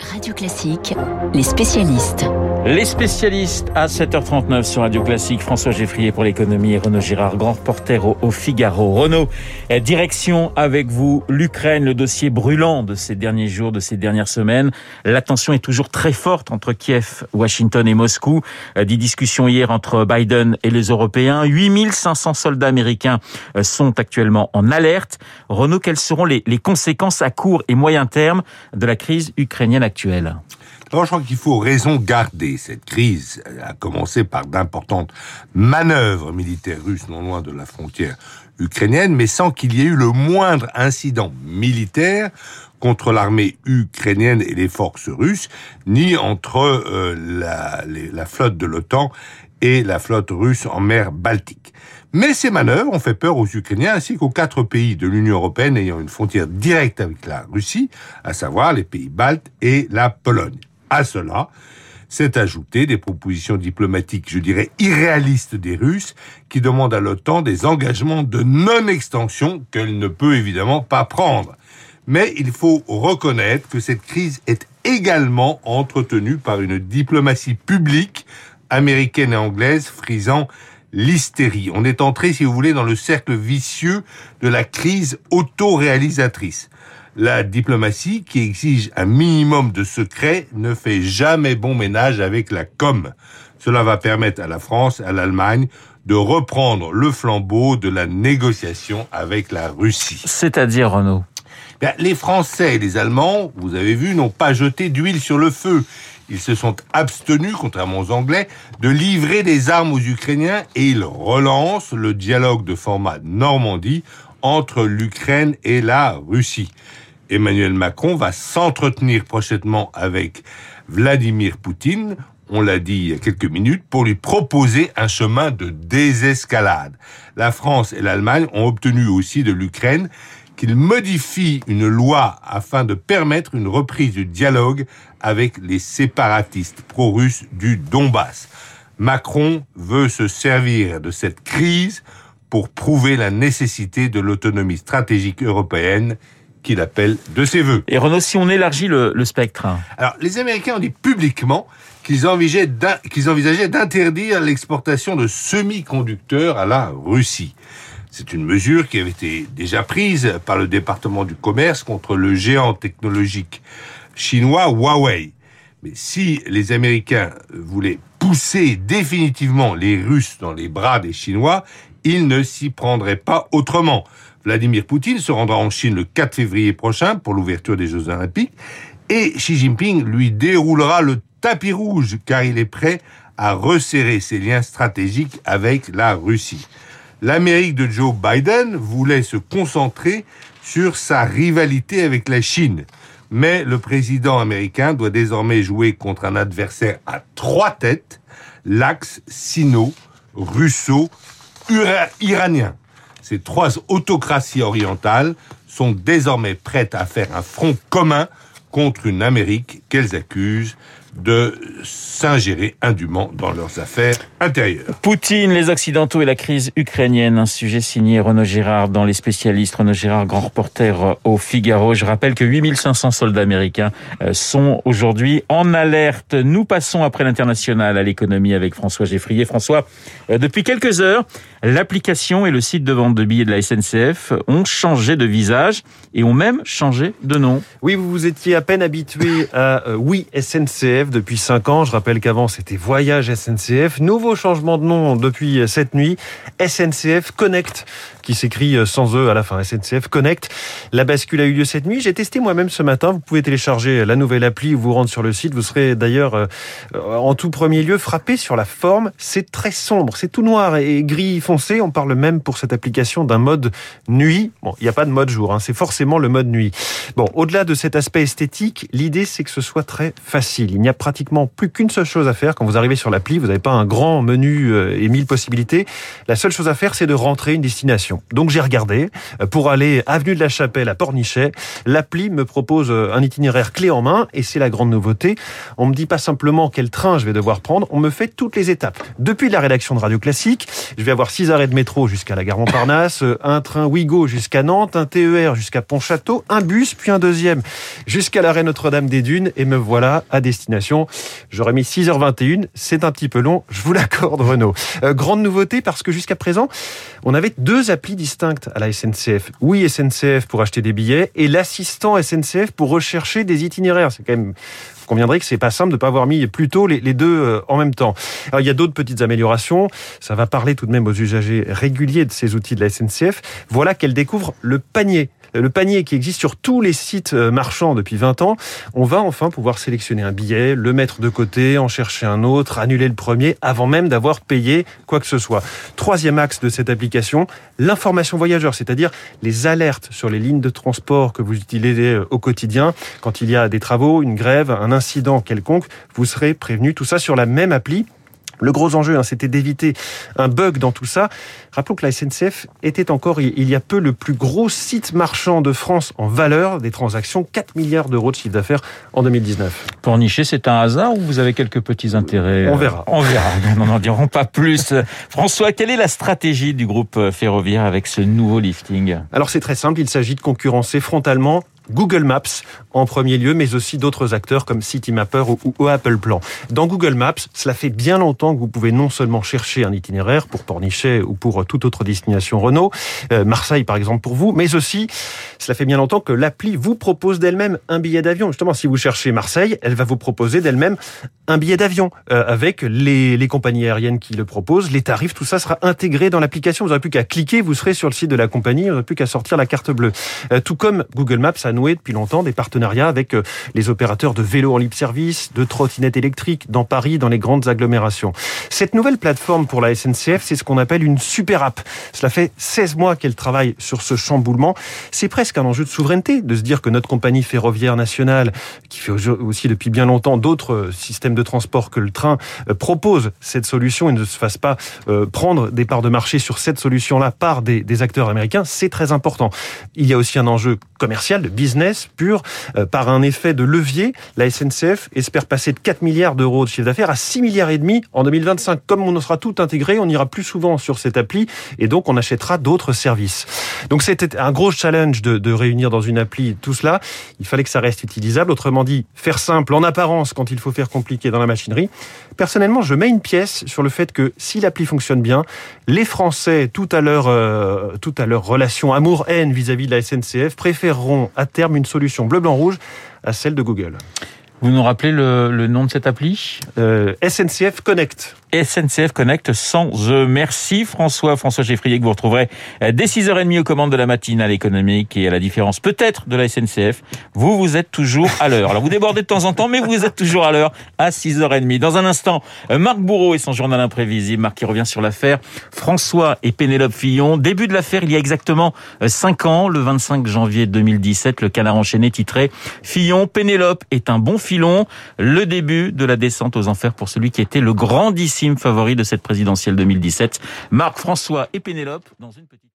Radio Classique, les spécialistes. Les spécialistes à 7h39 sur Radio Classique. François Geffrier pour l'économie et Renaud Girard, grand reporter au, Figaro. Renaud, eh, direction avec vous l'Ukraine, le dossier brûlant de ces derniers jours, de ces dernières semaines. La tension est toujours très forte entre Kiev, Washington et Moscou. Eh, des discussions hier entre Biden et les Européens. 8500 soldats américains eh, sont actuellement en alerte. Renaud, quelles seront les, les conséquences à court et moyen terme de la crise ukrainienne actuelle je crois qu'il faut raison garder. Cette crise a commencé par d'importantes manœuvres militaires russes non loin de la frontière ukrainienne, mais sans qu'il y ait eu le moindre incident militaire contre l'armée ukrainienne et les forces russes, ni entre euh, la flotte de l'OTAN et la flotte russe en mer Baltique. Mais ces manœuvres ont fait peur aux Ukrainiens ainsi qu'aux quatre pays de l'Union européenne ayant une frontière directe avec la Russie, à savoir les pays baltes et la Pologne. À cela, s'est ajouté des propositions diplomatiques, je dirais, irréalistes des Russes, qui demandent à l'OTAN des engagements de non-extension qu'elle ne peut évidemment pas prendre. Mais il faut reconnaître que cette crise est également entretenue par une diplomatie publique américaine et anglaise frisant l'hystérie. On est entré, si vous voulez, dans le cercle vicieux de la crise autoréalisatrice la diplomatie, qui exige un minimum de secret, ne fait jamais bon ménage avec la com. Cela va permettre à la France, à l'Allemagne, de reprendre le flambeau de la négociation avec la Russie. C'est-à-dire, Renaud? Les Français et les Allemands, vous avez vu, n'ont pas jeté d'huile sur le feu. Ils se sont abstenus, contrairement aux Anglais, de livrer des armes aux Ukrainiens et ils relancent le dialogue de format Normandie entre l'Ukraine et la Russie. Emmanuel Macron va s'entretenir prochainement avec Vladimir Poutine, on l'a dit il y a quelques minutes, pour lui proposer un chemin de désescalade. La France et l'Allemagne ont obtenu aussi de l'Ukraine qu'il modifie une loi afin de permettre une reprise du dialogue avec les séparatistes pro-russes du Donbass. Macron veut se servir de cette crise pour prouver la nécessité de l'autonomie stratégique européenne qu'il appelle de ses voeux. Et Renaud, si on élargit le, spectre Alors, les Américains ont dit publiquement qu'ils envisageaient d'interdire l'exportation de semi-conducteurs à la Russie. C'est une mesure qui avait été déjà prise par le département du commerce contre le géant technologique chinois Huawei. Mais si les Américains voulaient pousser définitivement les Russes dans les bras des Chinois, ils ne s'y prendraient pas autrement. Vladimir Poutine se rendra en Chine le 4 février prochain pour l'ouverture des Jeux Olympiques et Xi Jinping lui déroulera le tapis rouge car il est prêt à resserrer ses liens stratégiques avec la Russie. L'Amérique de Joe Biden voulait se concentrer sur sa rivalité avec la Chine. Mais le président américain doit désormais jouer contre un adversaire à trois têtes, l'axe sino-russo-iranien. Ces trois autocraties orientales sont désormais prêtes à faire un front commun contre une Amérique qu'elles accusent de s'ingérer indûment dans leurs affaires intérieures. Poutine, les Occidentaux et la crise ukrainienne, un sujet signé Renaud Girard dans Les spécialistes. Renaud Girard, grand reporter au Figaro. Je rappelle que 8500 soldats américains euh, sont aujourd'hui en alerte. Nous passons après l'international à l'économie avec François Geffrier. François, euh, depuis quelques heures, l'application et le site de vente de billets de la SNCF ont changé de visage et ont même changé de nom. Oui, vous vous étiez à peine habitué à euh, Oui SNCF depuis 5 ans. Je rappelle qu'avant c'était Voyage SNCF. Nouveau changement de nom depuis cette nuit. SNCF Connect qui s'écrit sans E à la fin. SNCF Connect. La bascule a eu lieu cette nuit. J'ai testé moi-même ce matin. Vous pouvez télécharger la nouvelle appli ou vous rendre sur le site. Vous serez d'ailleurs euh, en tout premier lieu frappé sur la forme. C'est très sombre. C'est tout noir et gris foncé. On parle même pour cette application d'un mode nuit. Bon, il n'y a pas de mode jour. Hein. C'est forcément le mode nuit. Bon, au-delà de cet aspect esthétique, l'idée c'est que ce soit très facile. Il n'y a pratiquement plus qu'une seule chose à faire. Quand vous arrivez sur l'appli, vous n'avez pas un grand menu euh, et mille possibilités. La seule chose à faire, c'est de rentrer une destination. Donc j'ai regardé. Euh, pour aller avenue de la Chapelle à Pornichet, l'appli me propose euh, un itinéraire clé en main et c'est la grande nouveauté. On me dit pas simplement quel train je vais devoir prendre, on me fait toutes les étapes. Depuis la rédaction de Radio Classique, je vais avoir six arrêts de métro jusqu'à la gare Montparnasse, un train Ouigo jusqu'à Nantes, un TER jusqu'à Pontchâteau, un bus, puis un deuxième jusqu'à l'arrêt Notre-Dame des Dunes et me voilà à destination. J'aurais mis 6h21, c'est un petit peu long, je vous l'accorde Renaud. Euh, grande nouveauté parce que jusqu'à présent, on avait deux applis distinctes à la SNCF. Oui SNCF pour acheter des billets et l'assistant SNCF pour rechercher des itinéraires. C'est quand même vous conviendrez que c'est pas simple de pas avoir mis plus tôt les, les deux euh, en même temps. Alors, il y a d'autres petites améliorations. Ça va parler tout de même aux usagers réguliers de ces outils de la SNCF. Voilà qu'elle découvre le panier le panier qui existe sur tous les sites euh, marchands depuis 20 ans, on va enfin pouvoir sélectionner un billet, le mettre de côté, en chercher un autre, annuler le premier avant même d'avoir payé quoi que ce soit. Troisième axe de cette application, l'information voyageur, c'est-à-dire les alertes sur les lignes de transport que vous utilisez euh, au quotidien. Quand il y a des travaux, une grève, un incident quelconque, vous serez prévenu. Tout ça sur la même appli le gros enjeu, hein, c'était d'éviter un bug dans tout ça. Rappelons que la SNCF était encore, il y a peu, le plus gros site marchand de France en valeur des transactions, 4 milliards d'euros de chiffre d'affaires en 2019. Pour nicher, c'est un hasard ou vous avez quelques petits intérêts On verra. On verra, nous n'en dirons pas plus. François, quelle est la stratégie du groupe ferroviaire avec ce nouveau lifting? Alors c'est très simple, il s'agit de concurrencer frontalement Google Maps en premier lieu, mais aussi d'autres acteurs comme Citymapper ou, ou, Apple Plan. Dans Google Maps, cela fait bien longtemps que vous pouvez non seulement chercher un itinéraire pour Pornichet ou pour toute autre destination Renault, euh, Marseille par exemple pour vous, mais aussi cela fait bien longtemps que l'appli vous propose d'elle-même un billet d'avion. Justement, si vous cherchez Marseille, elle va vous proposer d'elle-même un billet d'avion euh, avec les, les compagnies aériennes qui le proposent, les tarifs, tout ça sera intégré dans l'application. Vous n'aurez plus qu'à cliquer, vous serez sur le site de la compagnie, vous n'aurez plus qu'à sortir la carte bleue. Euh, tout comme Google Maps a noué depuis longtemps des partenariats avec euh, les opérateurs de vélos en libre service, de trottinettes électriques dans Paris, dans les grandes agglomérations. Cette nouvelle plateforme pour la SNCF, c'est ce qu'on appelle une super app. Cela fait 16 mois qu'elle travaille sur ce chamboulement. C'est presque un enjeu de souveraineté de se dire que notre compagnie ferroviaire nationale, qui fait aussi depuis bien longtemps d'autres euh, systèmes de transport que le train, euh, propose cette solution et ne se fasse pas prendre des parts de marché sur cette solution-là par des, acteurs américains, c'est très important. Il y a aussi un enjeu commercial, de business pur, euh, par un effet de levier. La SNCF espère passer de 4 milliards d'euros de chiffre d'affaires à 6 milliards et demi en 2025. Comme on sera tout intégré, on ira plus souvent sur cette appli et donc on achètera d'autres services. Donc c'était un gros challenge de, de réunir dans une appli tout cela. Il fallait que ça reste utilisable. Autrement dit, faire simple en apparence quand il faut faire compliqué dans la machinerie. Personnellement, je mets une pièce sur le fait que si l'appli fonctionne bien, les Français, tout à leur, euh, tout à leur relation amour-haine vis-à-vis de la SNCF, préféreront à terme une solution bleu-blanc-rouge à celle de Google. Vous nous rappelez le, le nom de cette appli? Euh, SNCF Connect. SNCF Connect sans E. Merci François, François Geffrier que vous retrouverez dès 6h30 aux commandes de la matinale économique et à la différence peut-être de la SNCF, vous vous êtes toujours à l'heure. Alors vous débordez de temps en temps mais vous êtes toujours à l'heure à 6h30. Dans un instant, Marc Bourreau et son journal imprévisible, Marc qui revient sur l'affaire François et Pénélope Fillon. Début de l'affaire il y a exactement 5 ans, le 25 janvier 2017, le canard enchaîné titré Fillon, Pénélope est un bon filon, le début de la descente aux enfers pour celui qui était le favori de cette présidentielle 2017. Marc François et Pénélope dans une petite